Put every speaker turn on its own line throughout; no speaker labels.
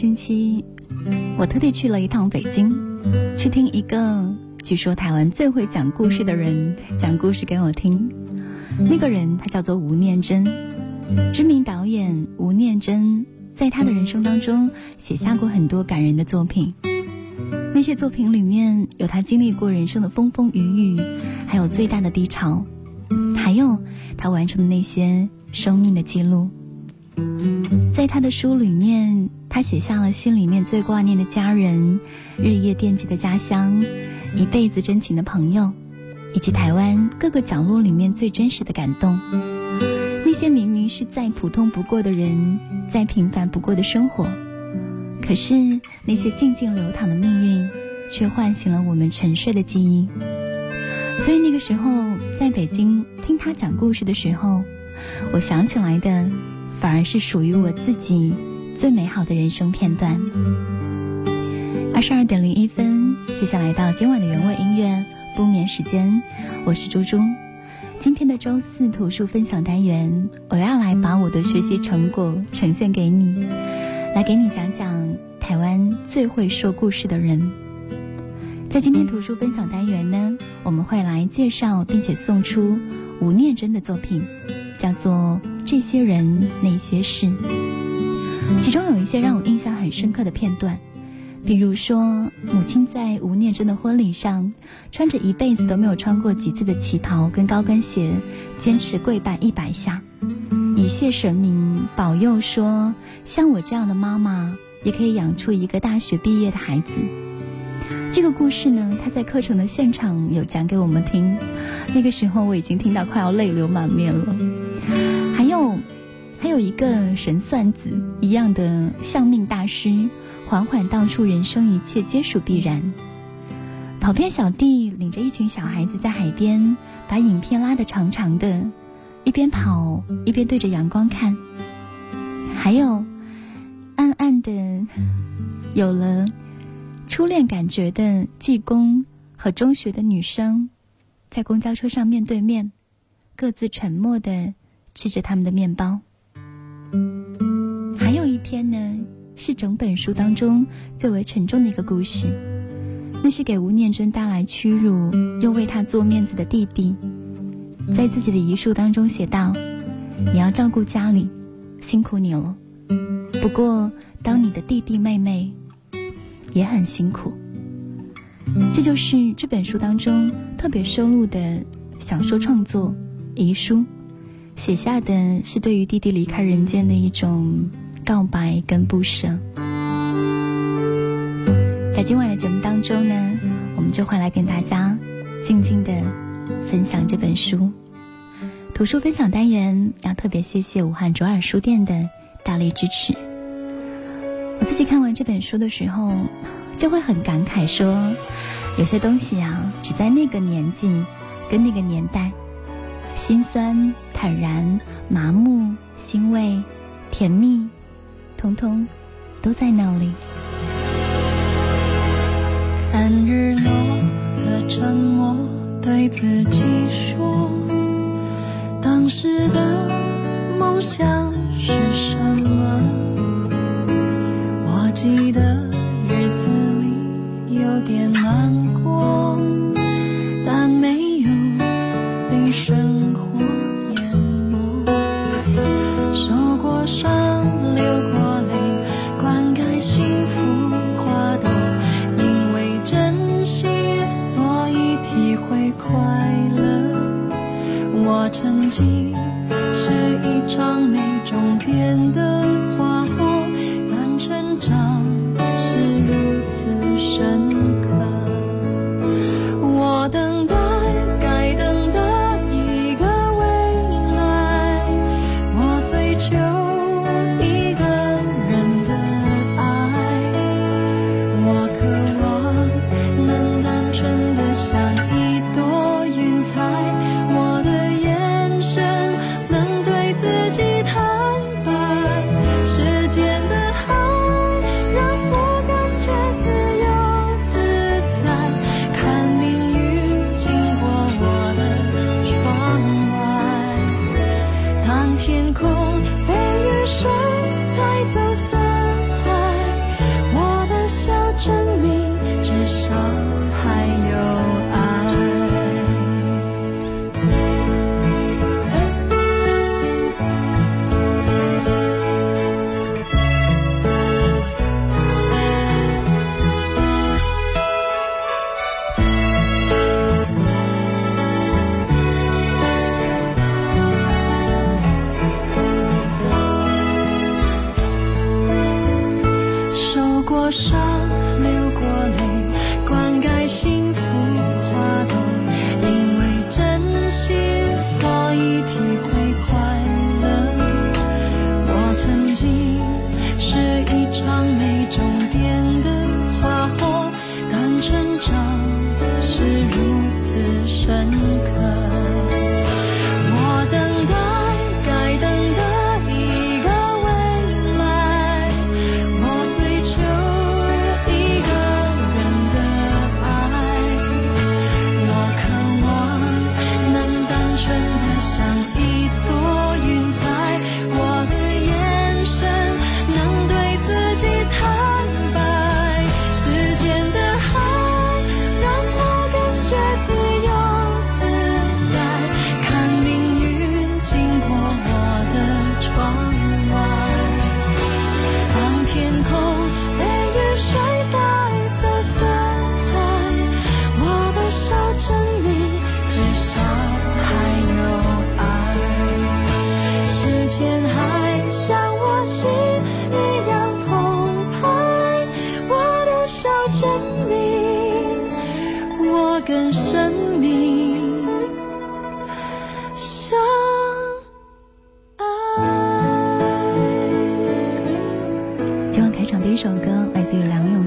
近期，我特地去了一趟北京，去听一个据说台湾最会讲故事的人讲故事给我听。那个人他叫做吴念真，知名导演吴念真在他的人生当中写下过很多感人的作品。那些作品里面有他经历过人生的风风雨雨，还有最大的低潮，还有他完成的那些生命的记录。在他的书里面。他写下了心里面最挂念的家人，日夜惦记的家乡，一辈子真情的朋友，以及台湾各个角落里面最真实的感动。那些明明是再普通不过的人，再平凡不过的生活，可是那些静静流淌的命运，却唤醒了我们沉睡的记忆。所以那个时候，在北京听他讲故事的时候，我想起来的，反而是属于我自己。最美好的人生片段。二十二点零一分，接下来到今晚的原味音乐不眠时间，我是猪猪。今天的周四图书分享单元，我要来把我的学习成果呈现给你，来给你讲讲台湾最会说故事的人。在今天图书分享单元呢，我们会来介绍并且送出吴念真的作品，叫做《这些人那些事》。其中有一些让我印象很深刻的片段，比如说母亲在吴念真的婚礼上，穿着一辈子都没有穿过几次的旗袍跟高跟鞋，坚持跪拜一百下，以谢神明保佑，说像我这样的妈妈也可以养出一个大学毕业的孩子。这个故事呢，他在课程的现场有讲给我们听，那个时候我已经听到快要泪流满面了。有。还有一个神算子一样的相命大师，缓缓道出人生一切皆属必然。跑偏小弟领着一群小孩子在海边，把影片拉得长长的，一边跑一边对着阳光看。还有暗暗的有了初恋感觉的济公和中学的女生，在公交车上面对面，各自沉默的吃着他们的面包。还有一天呢，是整本书当中最为沉重的一个故事，那是给吴念真带来屈辱又为他做面子的弟弟，在自己的遗书当中写道：“你要照顾家里，辛苦你了。不过当你的弟弟妹妹也很辛苦。”这就是这本书当中特别收录的小说创作遗书。写下的是对于弟弟离开人间的一种告白跟不舍。在今晚的节目当中呢，我们就会来跟大家静静的分享这本书。图书分享单元要特别谢谢武汉卓尔书店的大力支持。我自己看完这本书的时候，就会很感慨说，有些东西啊，只在那个年纪跟那个年代，心酸。坦然、麻木、欣慰、甜蜜，通通都在那里。
看日落的沉默，对自己说：当时的梦想是什么？我记得日子里有点难过，场没终点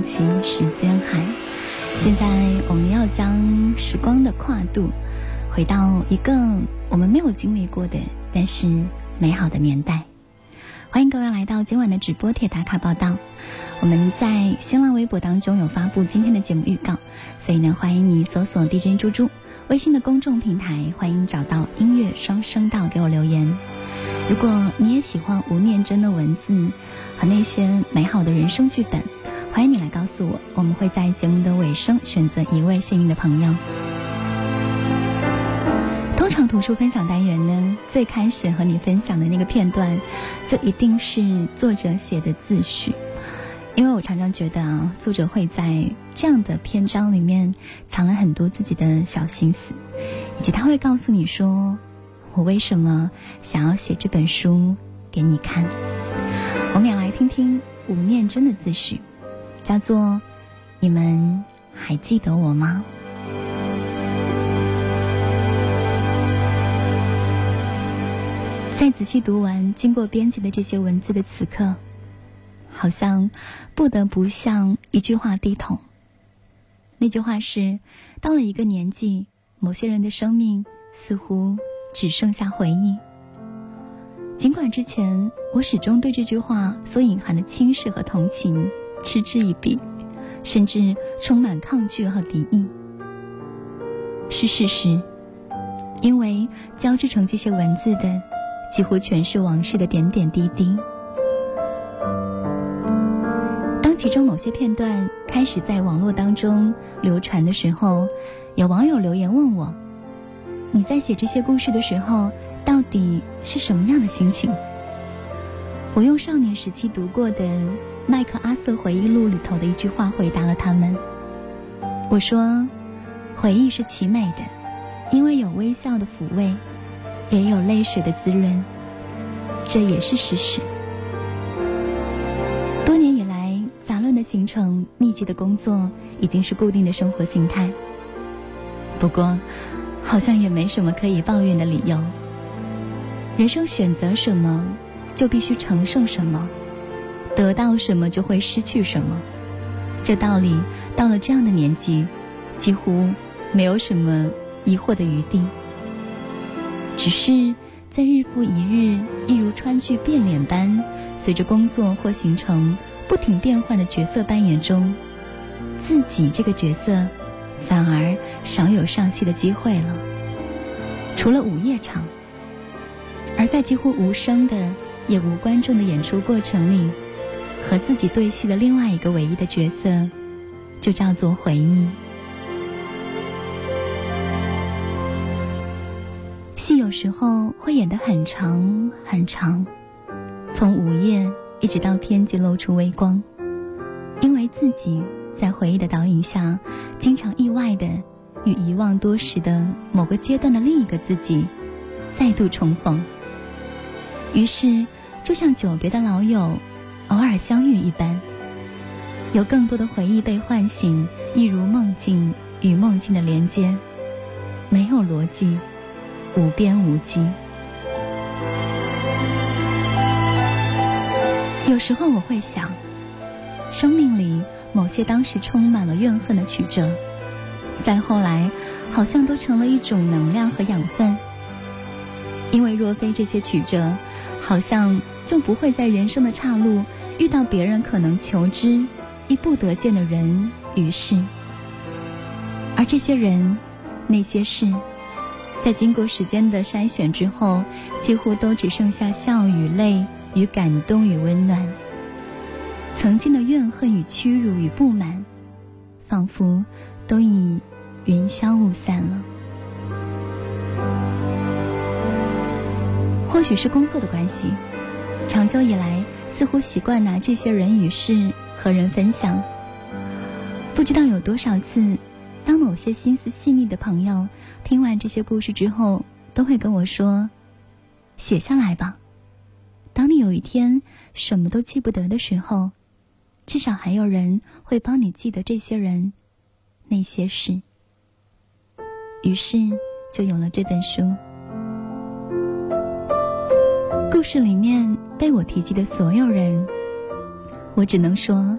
其时间海。现在我们要将时光的跨度
回到一个我们没有经历过的，但是美好的年代。欢迎各位来到今晚的直播铁打卡报道。我们在新浪微博当中有发布今天的节目预告，所以呢，欢迎你搜索 DJ 猪猪微信的公众平台，欢迎找到音乐双声道给我留言。如果你也喜欢吴念真的文字和那些美好的人生剧本，欢迎你来告诉我，我们会在节目的尾声选择一位幸运的朋友。通常图书分享单元呢，最开始和你分享的那个片段，就一定是作者写的自序，因为我常常觉得啊，作者会在这样的篇章里面藏了很多自己的小心思，以及他会告诉你说，我为什么想要写这本书给你看。我们也来听听吴念真的自序，叫做“你们还记得我吗？”在仔细读完、经过编辑的这些文字的此刻，好像不得不向一句话低头。那句话是：到了一个年纪，某些人的生命似乎只剩下回忆。尽管之前我始终对这句话所隐含的轻视和同情嗤之以鼻，甚至充满抗拒和敌意，是事实。因为交织成这些文字的。几乎全是往事的点点滴滴。当其中某些片段开始在网络当中流传的时候，有网友留言问我：“你在写这些故事的时候，到底是什么样的心情？”我用少年时期读过的《麦克阿瑟回忆录》里头的一句话回答了他们：“我说，回忆是奇美的，因为有微笑的抚慰。”也有泪水的滋润，这也是事实。多年以来，杂乱的行程、密集的工作，已经是固定的生活形态。不过，好像也没什么可以抱怨的理由。人生选择什么，就必须承受什么；得到什么，就会失去什么。这道理到了这样的年纪，几乎没有什么疑惑的余地。只是在日复一日，一如川剧变脸般，随着工作或行程不停变换的角色扮演中，自己这个角色反而少有上戏的机会了。除了午夜场，而在几乎无声的、也无观众的演出过程里，和自己对戏的另外一个唯一的角色，就叫做回忆。戏有时候会演得很长很长，从午夜一直到天际露出微光，因为自己在回忆的导引下，经常意外的与遗忘多时的某个阶段的另一个自己再度重逢。于是，就像久别的老友偶尔相遇一般，有更多的回忆被唤醒，一如梦境与梦境的连接，没有逻辑，无边无际。有时候我会想，生命里某些当时充满了怨恨的曲折，再后来好像都成了一种能量和养分。因为若非这些曲折，好像就不会在人生的岔路遇到别人可能求之亦不得见的人与事。而这些人、那些事，在经过时间的筛选之后，几乎都只剩下笑与泪与感动与温暖。曾经的怨恨与屈辱与不满，仿佛都已云消雾散了。或许是工作的关系，长久以来似乎习惯拿这些人与事和人分享。不知道有多少次，当某些心思细腻的朋友听完这些故事之后，都会跟我说：“写下来吧。”当你有一天什么都记不得的时候，至少还有人会帮你记得这些人、那些事。于是就有了这本书。故事里面被我提及的所有人，我只能说，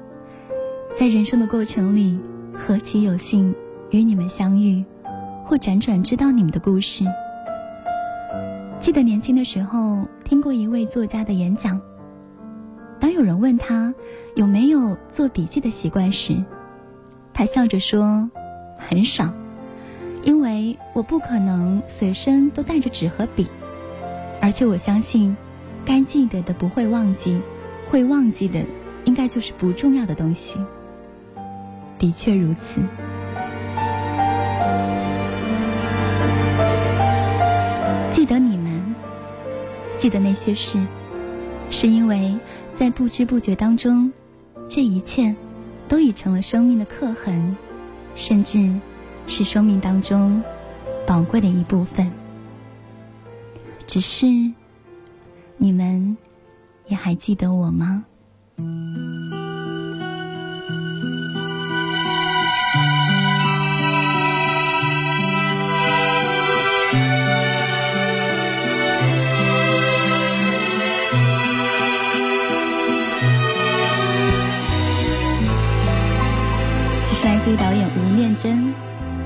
在人生的过程里，何其有幸与你们相遇，或辗转知道你们的故事。记得年轻的时候听过一位作家的演讲，当有人问他有没有做笔记的习惯时，他笑着说：“很少，因为我不可能随身都带着纸和笔，而且我相信。”该记得的不会忘记，会忘记的应该就是不重要的东西。的确如此。记得你们，记得那些事，是因为在不知不觉当中，这一切都已成了生命的刻痕，甚至是生命当中宝贵的一部分。只是。你们也还记得我吗？这是来自于导演吴念真《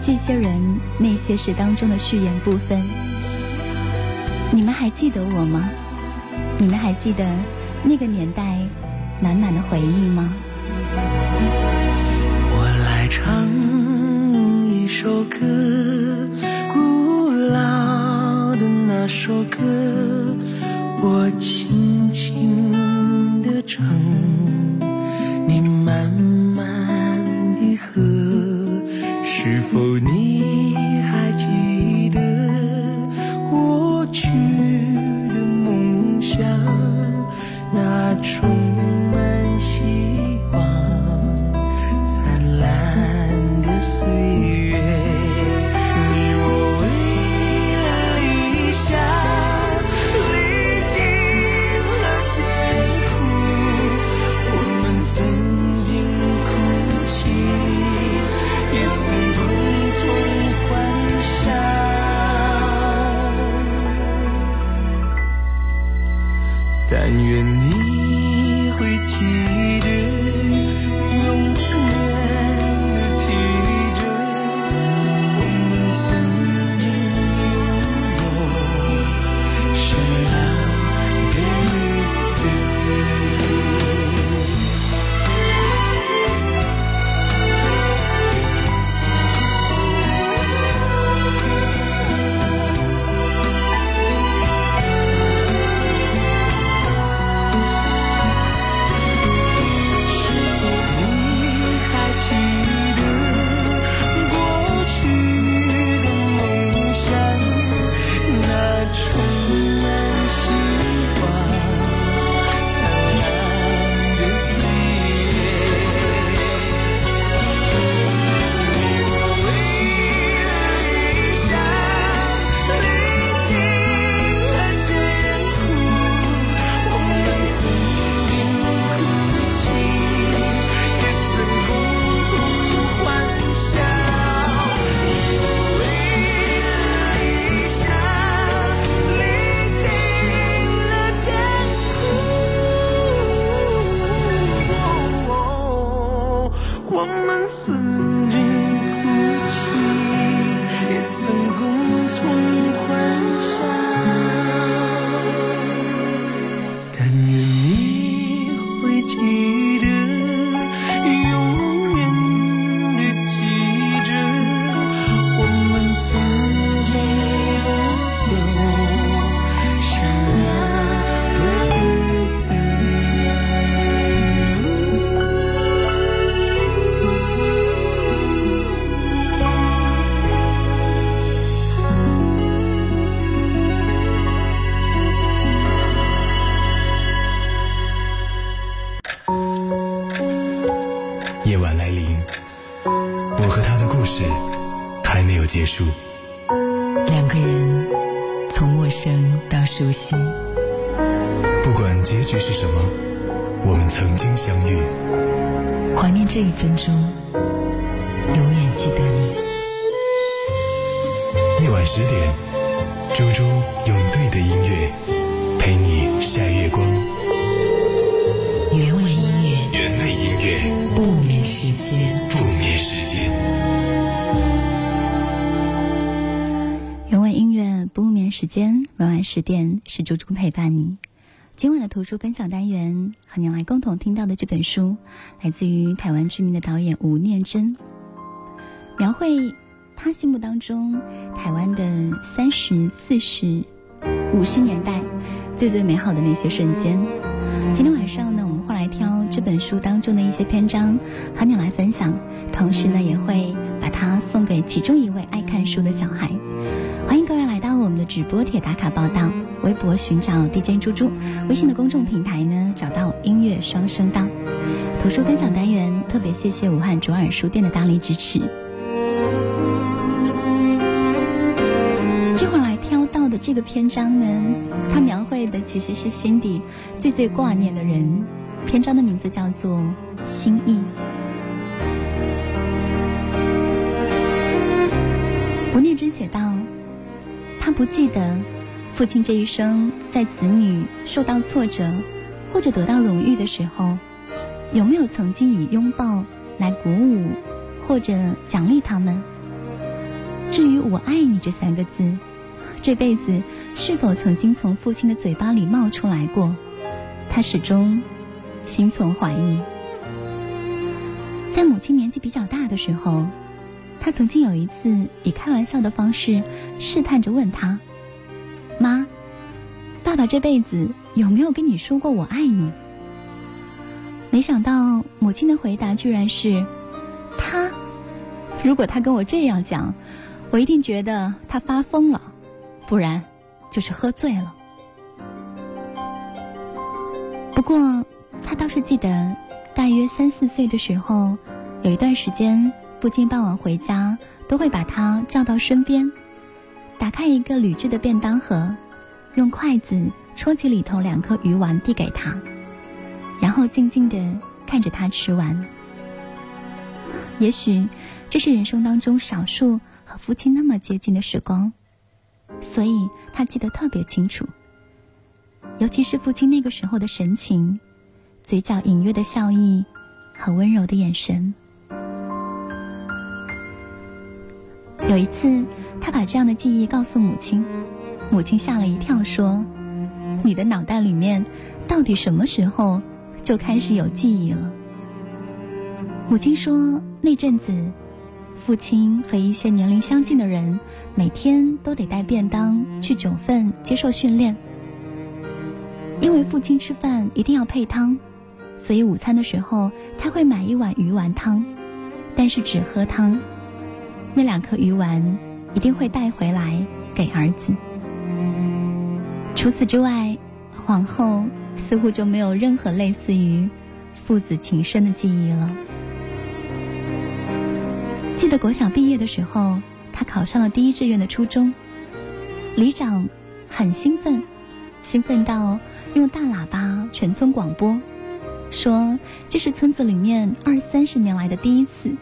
这些人那些事》当中的序言部分。你们还记得我吗？你们还记得那个年代满满的回忆吗？
我来唱一首歌，古老的那首歌，我轻轻地唱，你慢慢地和，是否你
云每晚十点是猪猪陪伴你。今晚的图书分享单元和您来共同听到的这本书，来自于台湾知名的导演吴念真，描绘他心目当中台湾的三十四十、五十年代最最美好的那些瞬间。今天晚上呢，我们会来挑这本书当中的一些篇章和你来分享，同时呢，也会把它送给其中一位爱看书的小孩。欢迎各位来的直播帖打卡报道，微博寻找 DJ 猪猪，微信的公众平台呢找到音乐双声道。图书分享单元特别谢谢武汉卓尔书店的大力支持。这会儿来挑到的这个篇章呢，它描绘的其实是心底最最挂念的人。篇章的名字叫做《心意》。吴念真写道：“他不记得父亲这一生在子女受到挫折或者得到荣誉的时候，有没有曾经以拥抱来鼓舞或者奖励他们。至于‘我爱你’这三个字，这辈子是否曾经从父亲的嘴巴里冒出来过，他始终心存怀疑。在母亲年纪比较大的时候。”他曾经有一次以开玩笑的方式试探着问他：“妈，爸爸这辈子有没有跟你说过我爱你？”没想到母亲的回答居然是：“他，如果他跟我这样讲，我一定觉得他发疯了，不然就是喝醉了。”不过他倒是记得，大约三四岁的时候，有一段时间。父亲傍晚回家，都会把他叫到身边，打开一个铝制的便当盒，用筷子戳起里头两颗鱼丸递给他，然后静静地看着他吃完。也许这是人生当中少数和父亲那么接近的时光，所以他记得特别清楚。尤其是父亲那个时候的神情，嘴角隐约的笑意和温柔的眼神。有一次，他把这样的记忆告诉母亲，母亲吓了一跳，说：“你的脑袋里面到底什么时候就开始有记忆了？”母亲说：“那阵子，父亲和一些年龄相近的人每天都得带便当去九份接受训练，因为父亲吃饭一定要配汤，所以午餐的时候他会买一碗鱼丸汤，但是只喝汤。”那两颗鱼丸一定会带回来给儿子。除此之外，皇后似乎就没有任何类似于父子情深的记忆了。记得国小毕业的时候，他考上了第一志愿的初中，里长很兴奋，兴奋到用大喇叭全村广播，说这是村子里面二三十年来的第一次。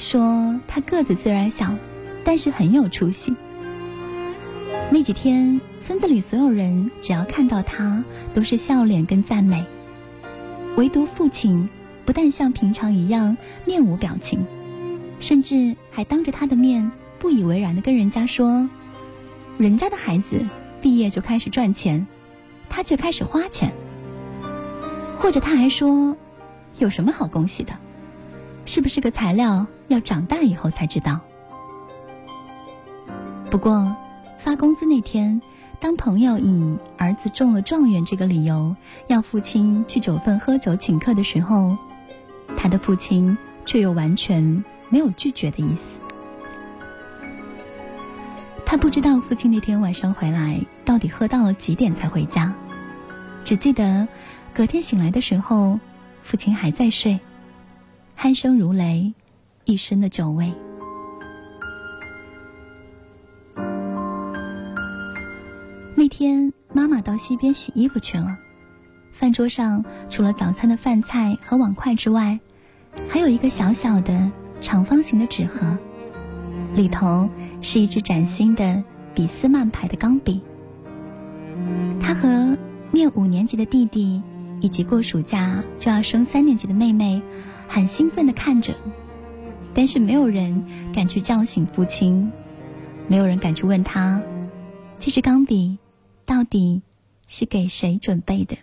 说他个子虽然小，但是很有出息。那几天，村子里所有人只要看到他，都是笑脸跟赞美，唯独父亲不但像平常一样面无表情，甚至还当着他的面不以为然的跟人家说：“人家的孩子毕业就开始赚钱，他却开始花钱。”或者他还说，有什么好恭喜的？是不是个材料？要长大以后才知道。不过，发工资那天，当朋友以儿子中了状元这个理由要父亲去九份喝酒请客的时候，他的父亲却又完全没有拒绝的意思。他不知道父亲那天晚上回来到底喝到了几点才回家，只记得隔天醒来的时候，父亲还在睡，鼾声如雷，一身的酒味。那天妈妈到溪边洗衣服去了，饭桌上除了早餐的饭菜和碗筷之外，还有一个小小的长方形的纸盒，里头。是一支崭新的俾斯曼牌的钢笔。他和念五年级的弟弟，以及过暑假就要升三年级的妹妹，很兴奋的看着，但是没有人敢去叫醒父亲，没有人敢去问他，这支钢笔到底是给谁准备的？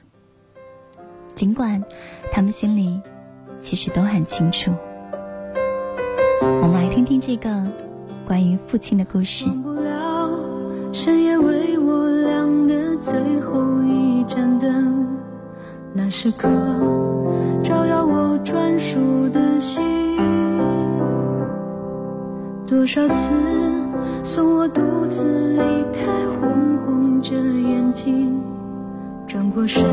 尽管他们心里其实都很清楚。我们来听听这个。关于父亲的故事。
不了深夜为我亮的最后一盏灯，那时刻专属的心。多少次送我独自离开，红红着眼睛，转过身，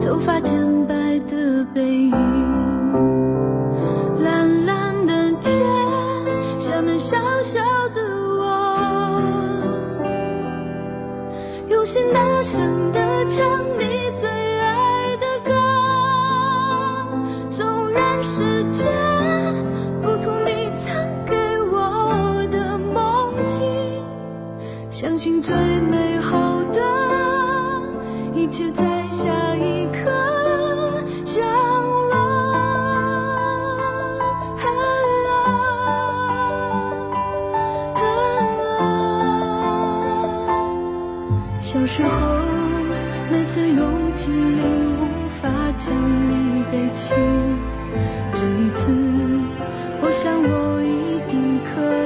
头发渐白的背影。蓝蓝的天下面小小的我，用心大声的唱最美好的一切在下一刻降落。小。时候，每次用尽力无法将你背起，这一次，我想我一定可以。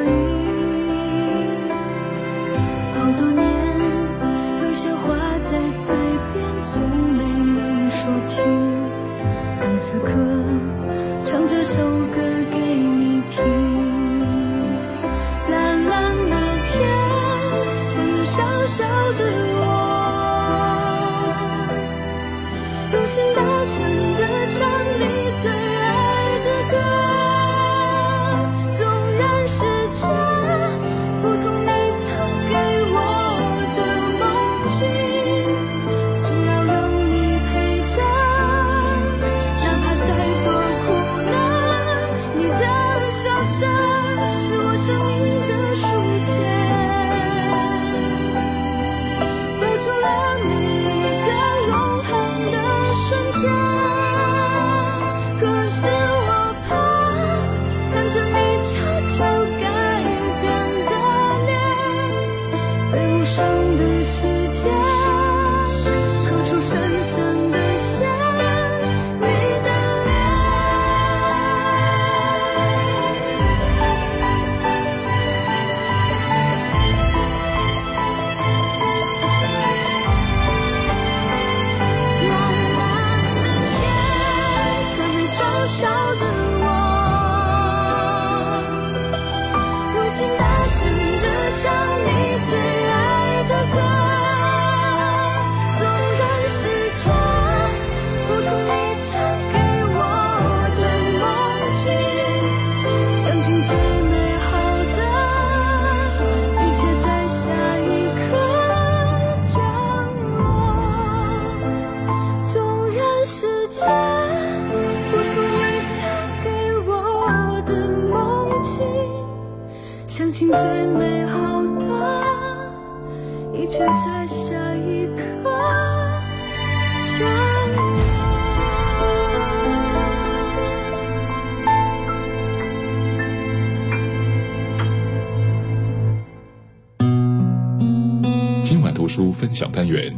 享单元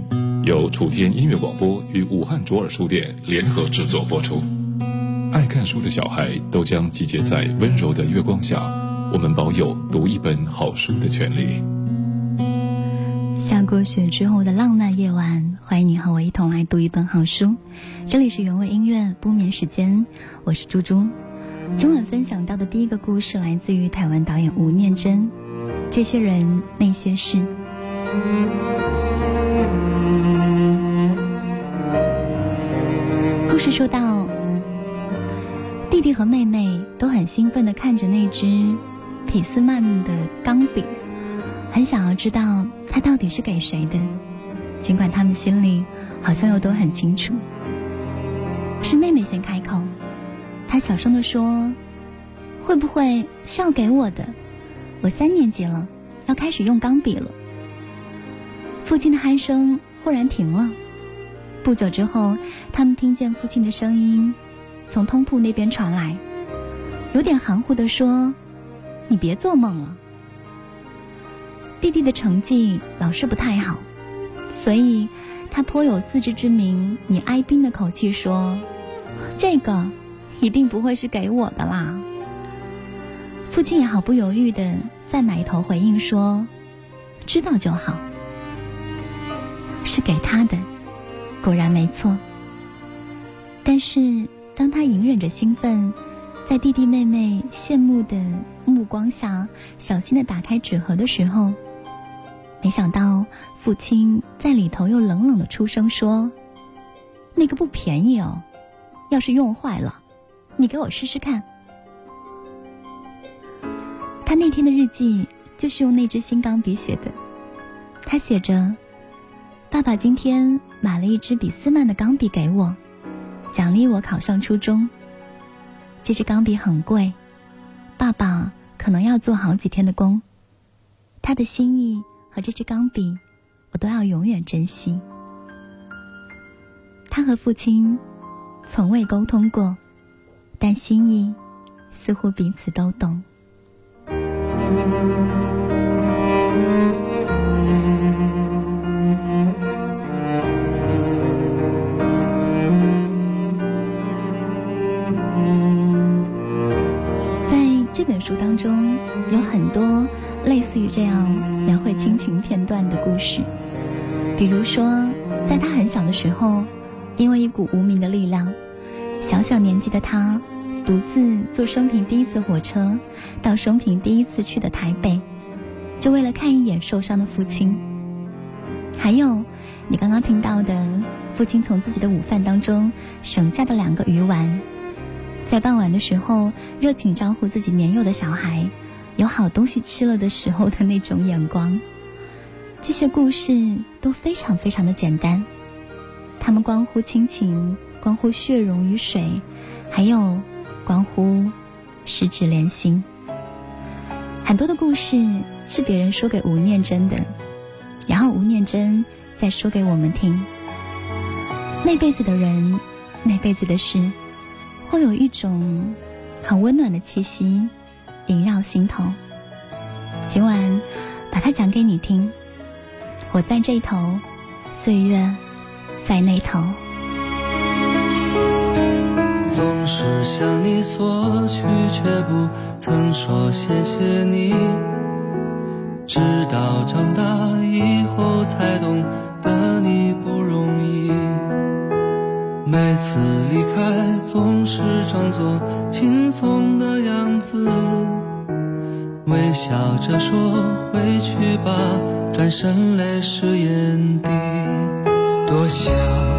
由楚天音乐广播与武汉卓尔书店联合制作播出。爱看书的小孩都将集结在温柔的月光下，我们保有读一本好书的权利。
下过雪之后的浪漫夜晚，欢迎你和我一同来读一本好书。这里是原味音乐不眠时间，我是猪猪。今晚分享到的第一个故事来自于台湾导演吴念真，《这些人那些事》。故事说到，弟弟和妹妹都很兴奋的看着那只匹斯曼的钢笔，很想要知道它到底是给谁的，尽管他们心里好像又都很清楚。是妹妹先开口。他小声的说：“会不会是要给我的？我三年级了，要开始用钢笔了。”父亲的鼾声忽然停了。不久之后，他们听见父亲的声音从通铺那边传来，有点含糊的说：“你别做梦了。”弟弟的成绩老是不太好，所以他颇有自知之明，以哀兵的口气说：“这个。”一定不会是给我的啦。父亲也毫不犹豫的再埋头回应说：“知道就好。”是给他的，果然没错。但是当他隐忍着兴奋，在弟弟妹妹羡慕的目光下，小心的打开纸盒的时候，没想到父亲在里头又冷冷的出声说：“那个不便宜哦，要是用坏了。”你给我试试看。他那天的日记就是用那支新钢笔写的。他写着：“爸爸今天买了一支比斯曼的钢笔给我，奖励我考上初中。这支钢笔很贵，爸爸可能要做好几天的工。他的心意和这支钢笔，我都要永远珍惜。”他和父亲从未沟通过。但心意似乎彼此都懂。书当中，有很多类似于这样描绘亲情片段的故事，比如说，在他很小的时候，因为一股无名的力量。小小年纪的他，独自坐生平第一次火车，到生平第一次去的台北，就为了看一眼受伤的父亲。还有，你刚刚听到的，父亲从自己的午饭当中省下的两个鱼丸，在傍晚的时候热情招呼自己年幼的小孩，有好东西吃了的时候的那种眼光。这些故事都非常非常的简单，他们关乎亲情。关乎血溶于水，还有关乎十指连心。很多的故事是别人说给吴念真的，然后吴念真再说给我们听。那辈子的人，那辈子的事，会有一种很温暖的气息萦绕心头。今晚把它讲给你听。我在这头，岁月在那头。
总是向你索取，却不曾说谢谢你。直到长大以后才懂得你不容易。每次离开总是装作轻松的样子，微笑着说回去吧，转身泪湿眼底。多想。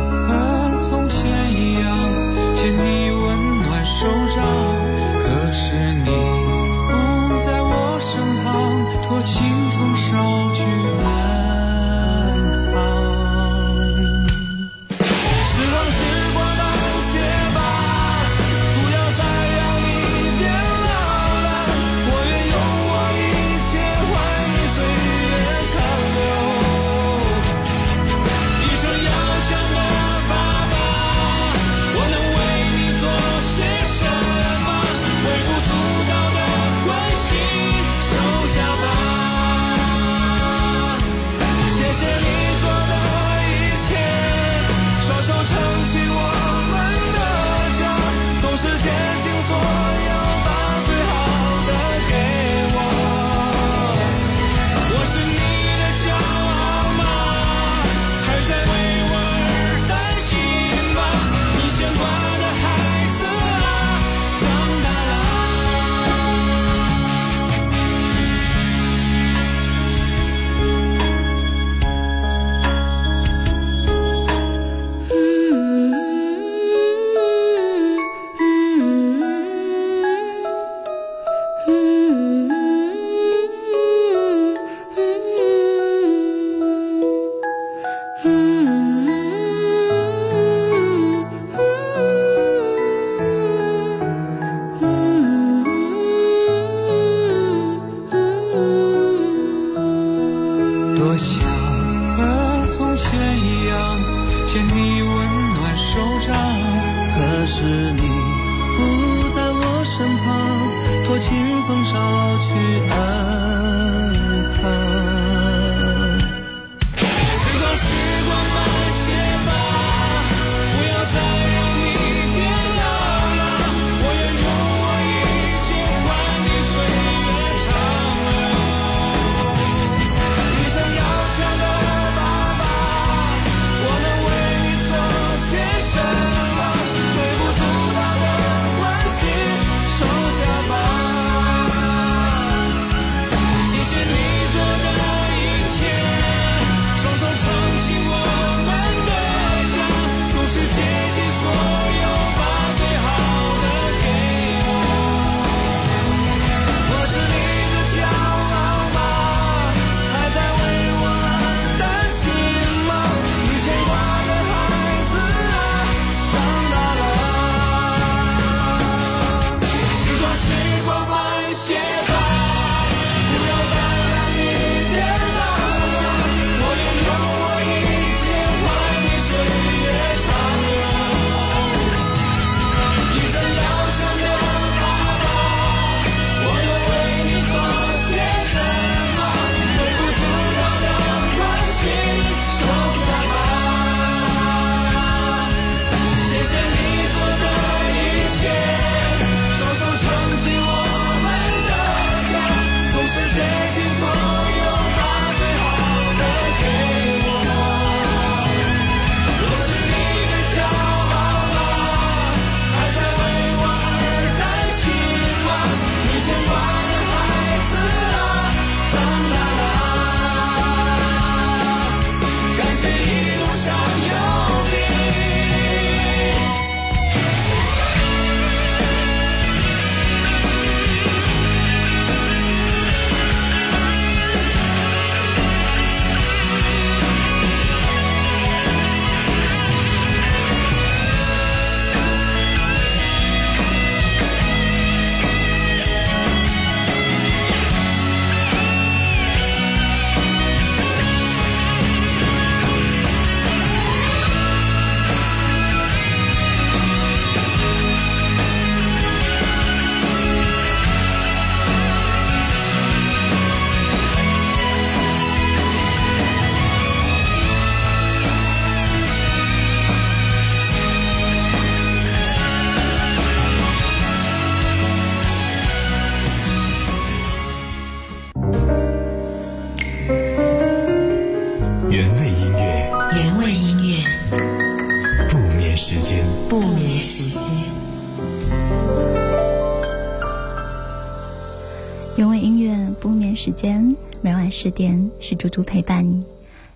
十点是猪猪陪伴你。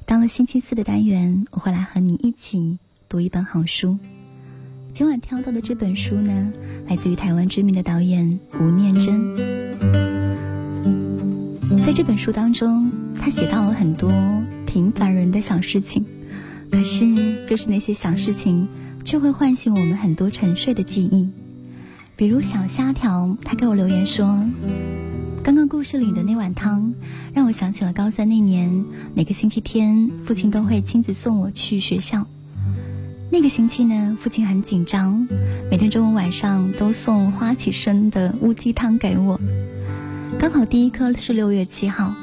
到了星期四的单元，我会来和你一起读一本好书。今晚挑到的这本书呢，来自于台湾知名的导演吴念真。在这本书当中，他写到了很多平凡人的小事情，可是就是那些小事情，却会唤醒我们很多沉睡的记忆。比如小虾条，他给我留言说。刚刚故事里的那碗汤，让我想起了高三那年，每个星期天父亲都会亲自送我去学校。那个星期呢，父亲很紧张，每天中午晚上都送花旗参的乌鸡汤给我。刚好第一颗是六月七号，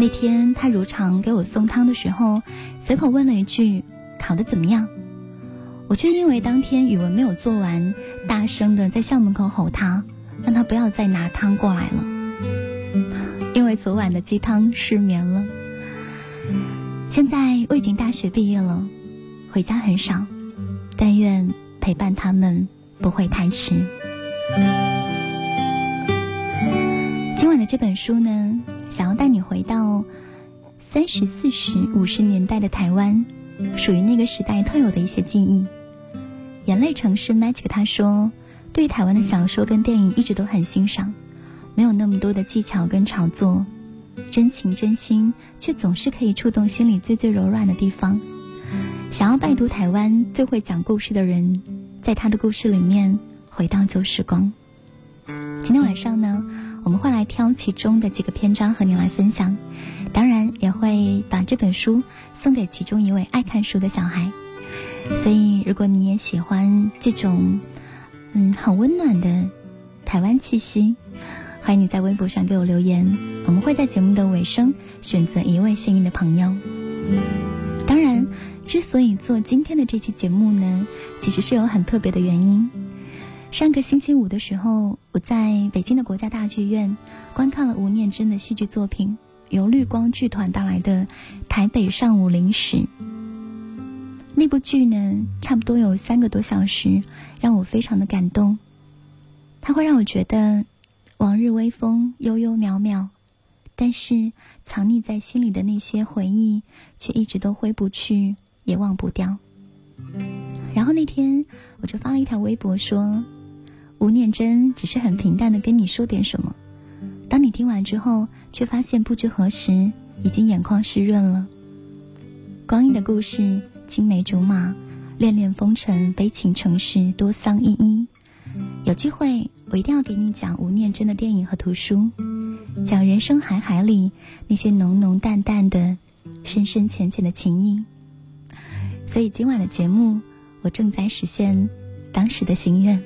那天他如常给我送汤的时候，随口问了一句：“考得怎么样？”我却因为当天语文没有做完，大声的在校门口吼他，让他不要再拿汤过来了。因为昨晚的鸡汤失眠了。现在我已经大学毕业了，回家很少，但愿陪伴他们不会太迟。今晚的这本书呢，想要带你回到三十四十五十年代的台湾，属于那个时代特有的一些记忆。眼泪城市 Magic 他说，对台湾的小说跟电影一直都很欣赏。没有那么多的技巧跟炒作，真情真心，却总是可以触动心里最最柔软的地方。想要拜读台湾最会讲故事的人，在他的故事里面回到旧时光。今天晚上呢，我们会来挑其中的几个篇章和你来分享，当然也会把这本书送给其中一位爱看书的小孩。所以，如果你也喜欢这种嗯，很温暖的台湾气息。欢迎你在微博上给我留言，我们会在节目的尾声选择一位幸运的朋友。当然，之所以做今天的这期节目呢，其实是有很特别的原因。上个星期五的时候，我在北京的国家大剧院观看了吴念真的戏剧作品，由绿光剧团带来的《台北上午零时》。那部剧呢，差不多有三个多小时，让我非常的感动。它会让我觉得。往日微风悠悠渺渺，但是藏匿在心里的那些回忆，却一直都挥不去，也忘不掉。然后那天我就发了一条微博说：“吴念真只是很平淡的跟你说点什么，当你听完之后，却发现不知何时已经眼眶湿润了。光阴的故事，青梅竹马，恋恋风尘，悲情城市，多桑依依。有机会。”我一定要给你讲吴念真的电影和图书，讲人生海海里那些浓浓淡淡的、深深浅浅的情谊。所以今晚的节目，我正在实现当时的心愿。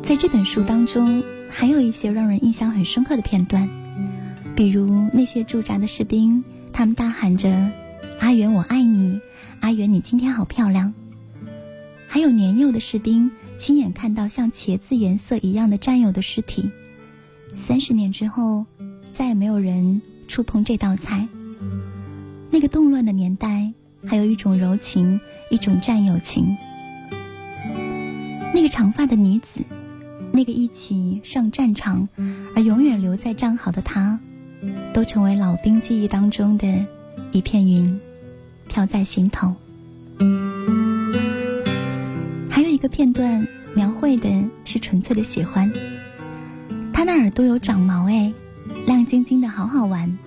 在这本书当中，还有一些让人印象很深刻的片段，比如那些驻扎的士兵，他们大喊着：“阿元，我爱你！阿元，你今天好漂亮！”还有年幼的士兵亲眼看到像茄子颜色一样的战友的尸体，三十年之后，再也没有人触碰这道菜。那个动乱的年代，还有一种柔情，一种战友情。那个长发的女子，那个一起上战场而永远留在战壕的她，都成为老兵记忆当中的一片云，飘在心头。还有一个片段描绘的是纯粹的喜欢。他那耳朵有长毛哎，亮晶晶的，好好玩。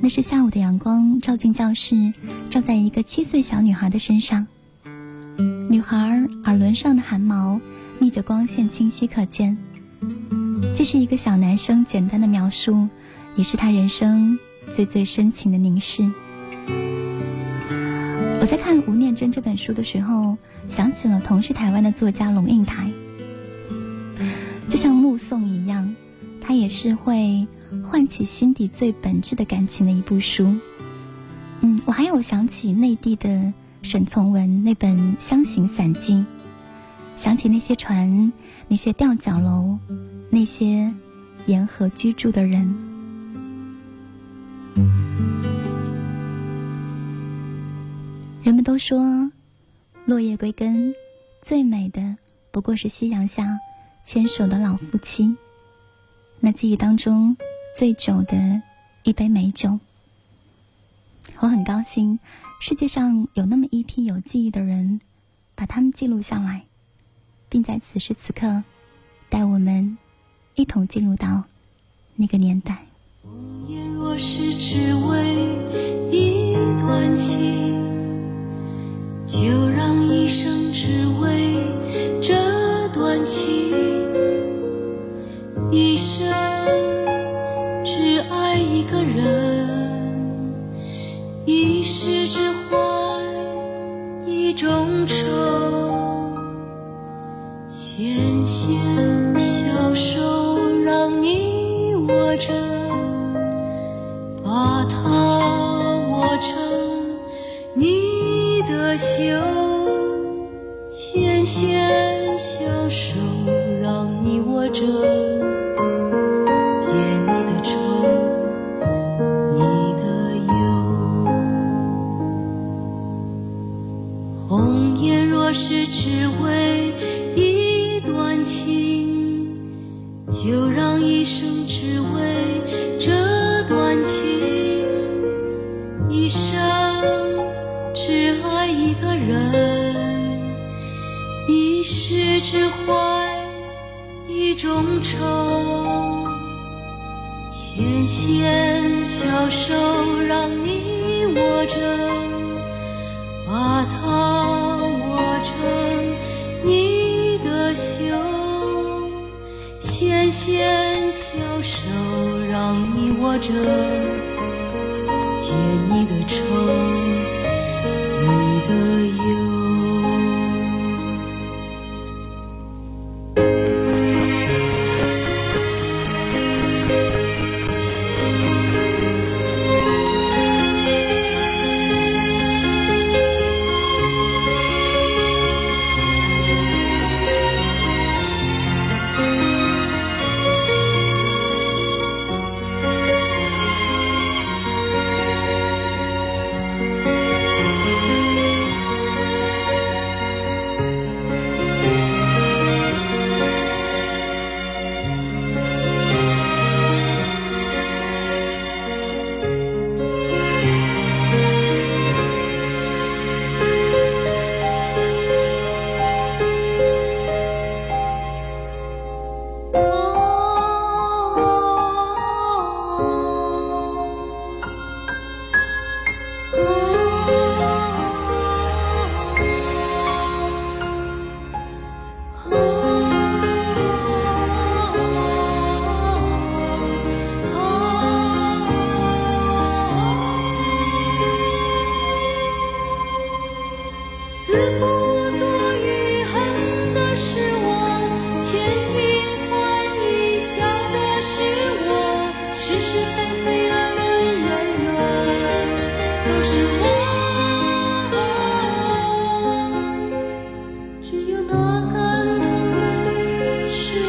那是下午的阳光照进教室，照在一个七岁小女孩的身上。女孩耳轮上的汗毛逆着光线清晰可见。这是一个小男生简单的描述，也是他人生最最深情的凝视。我在看吴念真这本书的时候。想起了同是台湾的作家龙应台，就像目送一样，它也是会唤起心底最本质的感情的一部书。嗯，我还有想起内地的沈从文那本《湘行散记》，想起那些船，那些吊脚楼，那些沿河居住的人。人们都说。落叶归根，最美的不过是夕阳下牵手的老夫妻。那记忆当中最久的一杯美酒。我很高兴，世界上有那么一批有记忆的人，把他们记录下来，并在此时此刻，带我们一同进入到那个年代。
若是只为一段情。就让一生只为这段情，一生只爱一个人，一世只怀一种愁。袖，纤纤小手让你握着，纤纤小手让你握着，把它握成你的袖。纤纤小手让你握着，解你的愁。
你的。
忧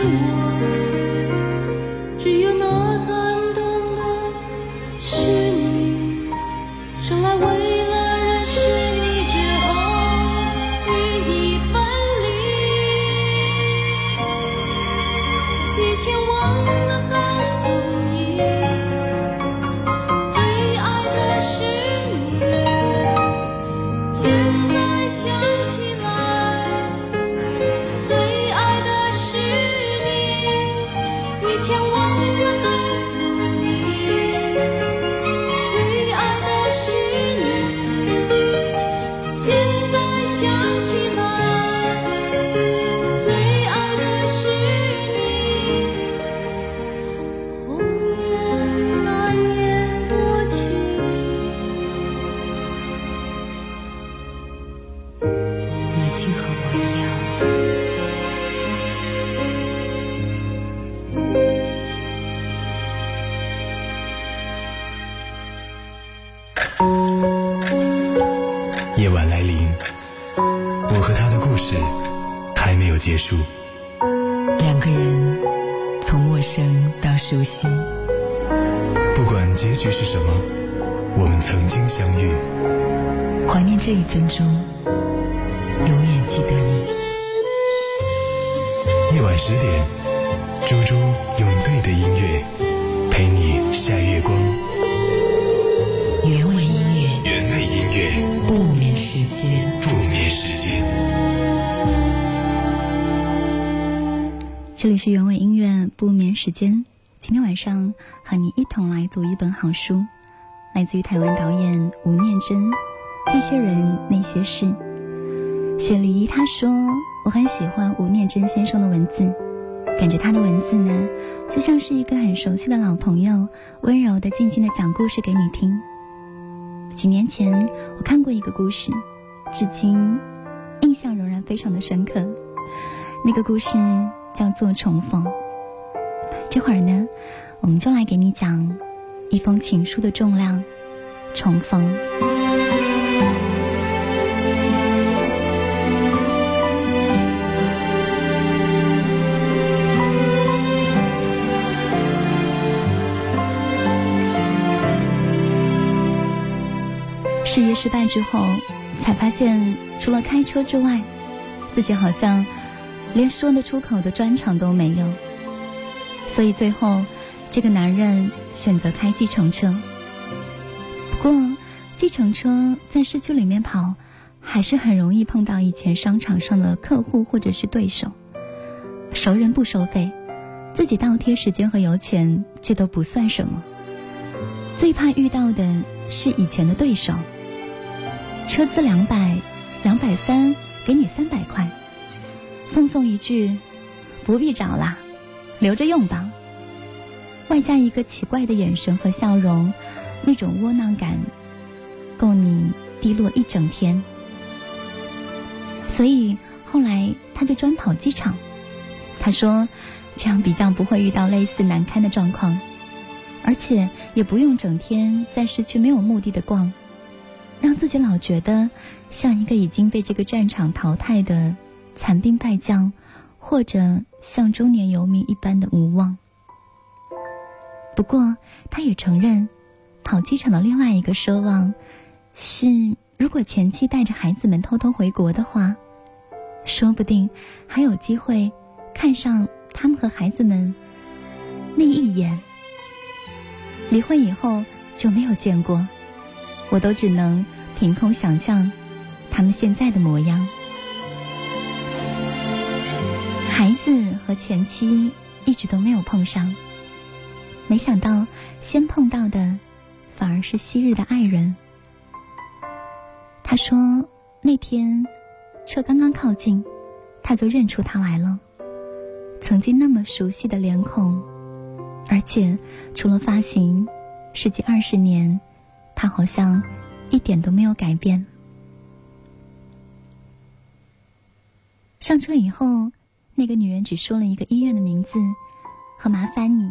我，
本好书，来自于台湾导演吴念真，《这些人那些事》。雪梨他说，我很喜欢吴念真先生的文字，感觉他的文字呢，就像是一个很熟悉的老朋友，温柔的、静静的讲故事给你听。几年前我看过一个故事，至今印象仍然非常的深刻。那个故事叫做《重逢》。这会儿呢，我们就来给你讲一封情书的重量——重逢。事业失败之后，才发现除了开车之外，自己好像连说得出口的专长都没有。所以最后，这个男人选择开计程车。不过，计程车在市区里面跑，还是很容易碰到以前商场上的客户或者是对手。熟人不收费，自己倒贴时间和油钱，这都不算什么。最怕遇到的是以前的对手。车资两百，两百三，给你三百块，奉送一句，不必找啦，留着用吧。外加一个奇怪的眼神和笑容，那种窝囊感，够你低落一整天。所以后来他就专跑机场，他说，这样比较不会遇到类似难堪的状况，而且也不用整天在市区没有目的的逛。让自己老觉得像一个已经被这个战场淘汰的残兵败将，或者像中年游民一般的无望。不过，他也承认，跑机场的另外一个奢望是，如果前妻带着孩子们偷偷回国的话，说不定还有机会看上他们和孩子们那一眼。离婚以后就没有见过。我都只能凭空想象他们现在的模样。孩子和前妻一直都没有碰上，没想到先碰到的反而是昔日的爱人。他说那天车刚刚靠近，他就认出他来了，曾经那么熟悉的脸孔，而且除了发型，十几二十年。他好像一点都没有改变。上车以后，那个女人只说了一个医院的名字和麻烦你，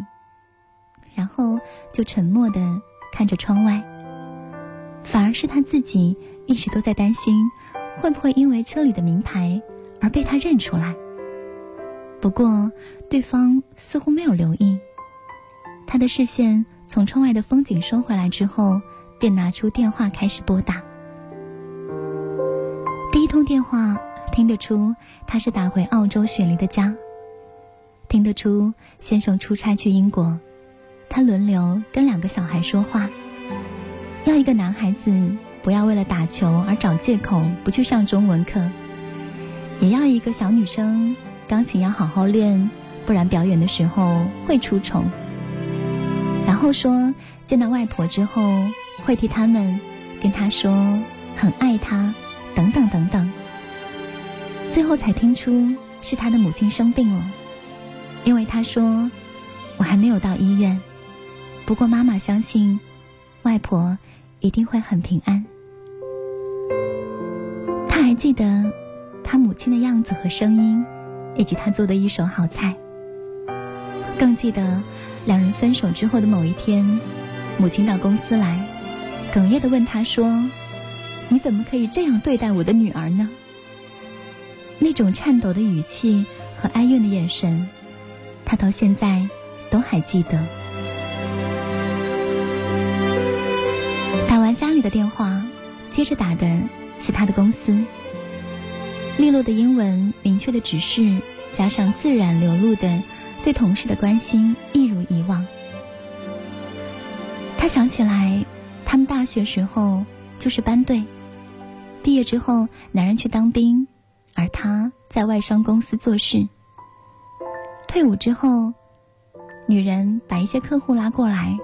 然后就沉默的看着窗外。反而是他自己一直都在担心，会不会因为车里的名牌而被他认出来。不过，对方似乎没有留意。他的视线从窗外的风景收回来之后，便拿出电话开始拨打。第一通电话听得出他是打回澳洲雪梨的家，听得出先生出差去英国，他轮流跟两个小孩说话。要一个男孩子不要为了打球而找借口不去上中文课，也要一个小女生钢琴要好好练，不然表演的时候会出丑。然后说见到外婆之后会替他们跟她说很爱她，等等等等。最后才听出是他的母亲生病了，因为他说我还没有到医院，不过妈妈相信外婆。一定会很平安。他还记得他母亲的样子和声音，以及他做的一手好菜。更记得两人分手之后的某一天，母亲到公司来，哽咽的问他说：“你怎么可以这样对待我的女儿呢？”那种颤抖的语气和哀怨的眼神，他到现在都还记得。的电话，接着打的是他的公司。利落的英文，明确的指示，加上自然流露的对同事的关心，一如以往。他想起来，他们大学时候就是班队，毕业之后男人去当兵，而他在外商公司做事。退伍之后，女人把一些客户拉过来，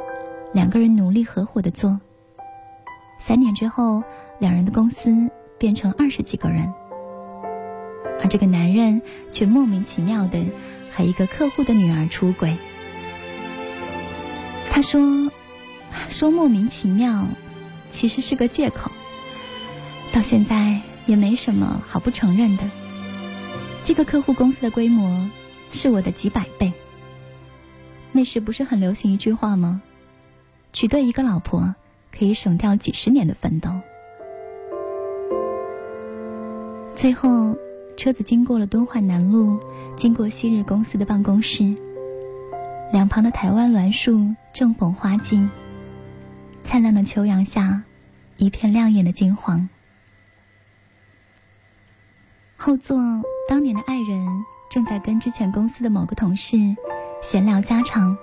两个人努力合伙的做。三年之后，两人的公司变成二十几个人，而这个男人却莫名其妙的和一个客户的女儿出轨。他说：“说莫名其妙，其实是个借口。到现在也没什么好不承认的。这个客户公司的规模是我的几百倍。那时不是很流行一句话吗？娶对一个老婆。”可以省掉几十年的奋斗。最后，车子经过了敦化南路，经过昔日公司的办公室，两旁的台湾栾树正逢花季，灿烂的秋阳下，一片亮眼的金黄。后座当年的爱人正在跟之前公司的某个同事闲聊家常，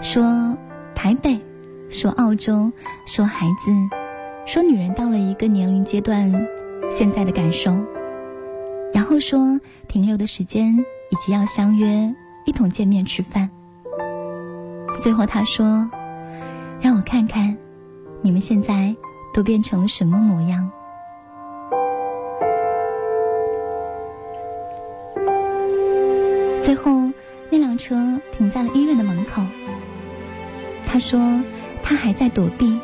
说台北。说澳洲，说孩子，说女人到了一个年龄阶段，现在的感受，然后说停留的时间以及要相约一同见面吃饭。最后他说：“让我看看，你们现在都变成了什么模样。”最后，那辆车停在了医院的门口。他说。他还在躲避，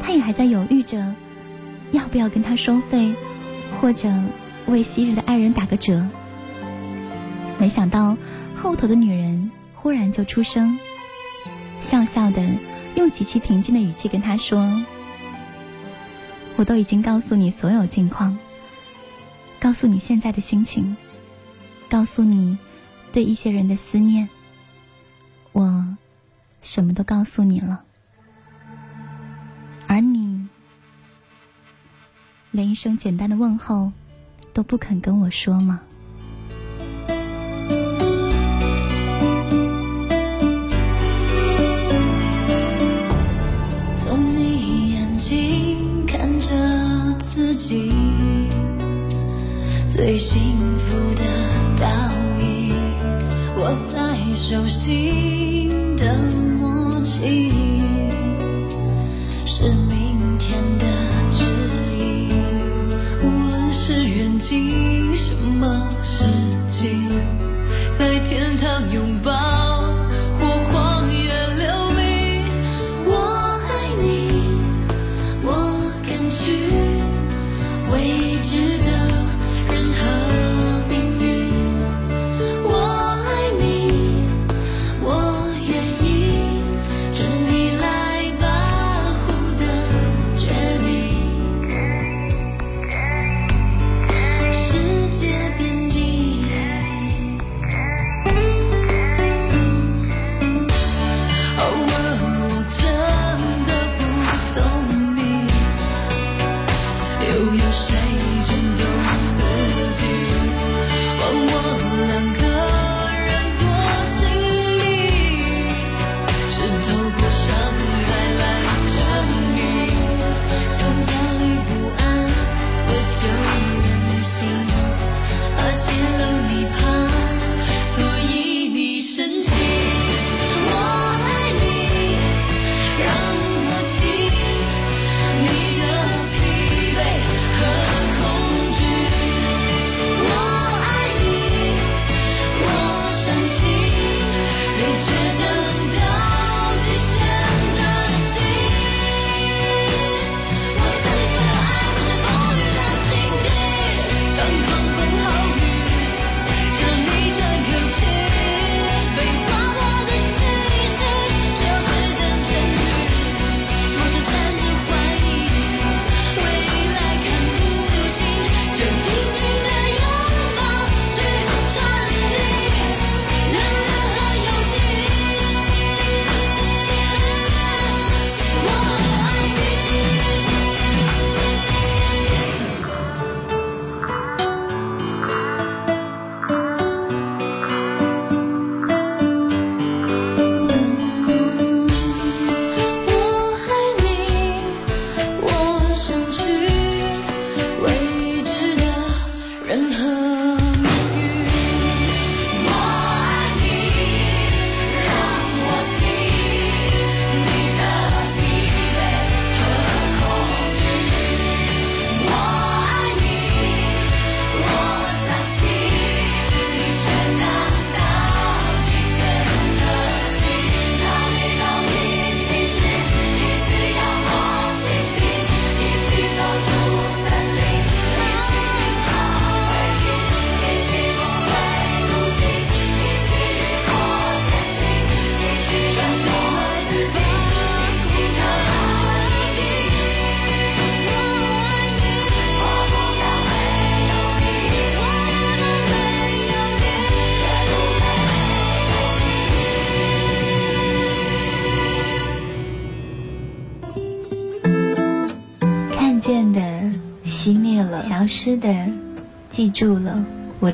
他也还在犹豫着，要不要跟他收费，或者为昔日的爱人打个折。没想到后头的女人忽然就出声，笑笑的用极其平静的语气跟他说：“我都已经告诉你所有近况，告诉你现在的心情，告诉你对一些人的思念，我什么都告诉你了。”而你，连一声简单的问候都不肯跟我说吗？
从你眼睛看着自己，最幸福的倒影，握在手心的默契。天堂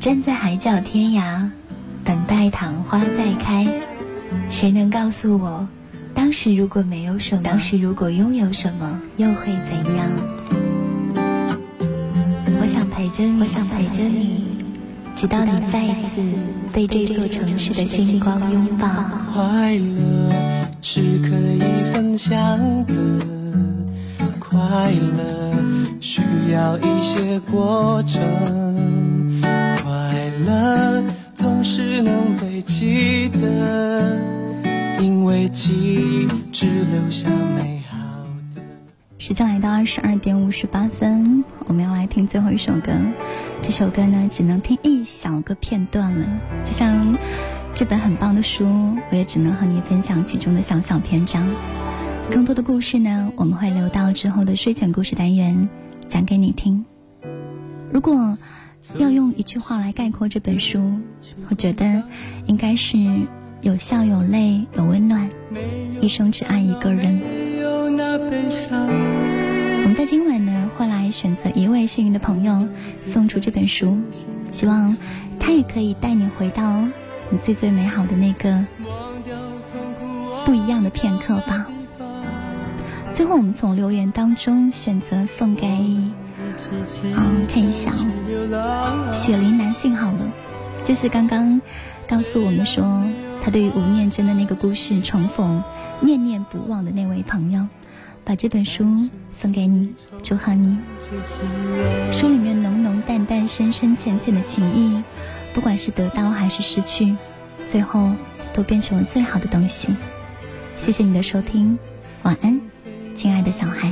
站在海角天涯，等待昙花再开。谁能告诉我，当时如果没有什么，当时如果拥有什么，又会怎样？我想陪着你，我想陪着你，直到你再一次被这座城市的星光拥抱。
快乐是可以分享的，快乐需要一些过程，快了总是能被记得，因为记忆只留下美好的。
时间来到二十二点五十八分，我们要来听最后一首歌。这首歌呢，只能听一小个片段了。就像这本很棒的书，我也只能和你分享其中的小小篇章。更多的故事呢，我们会留到之后的睡前故事单元讲给你听。如果要用一句话来概括这本书，我觉得应该是有笑有泪有温暖，一生只爱一个人。我们在今晚呢，会来选择一位幸运的朋友送出这本书，希望他也可以带你回到你最最美好的那个不一样的片刻吧。最后，我们从留言当中选择送给，嗯，看一下哦，雪梨男性好了，就是刚刚告诉我们说他对于吴念真的那个故事重逢念念不忘的那位朋友。把这本书送给你，祝贺你。书里面浓浓淡淡、深深浅浅的情谊，不管是得到还是失去，最后都变成了最好的东西。谢谢你的收听，晚安，亲爱的小孩。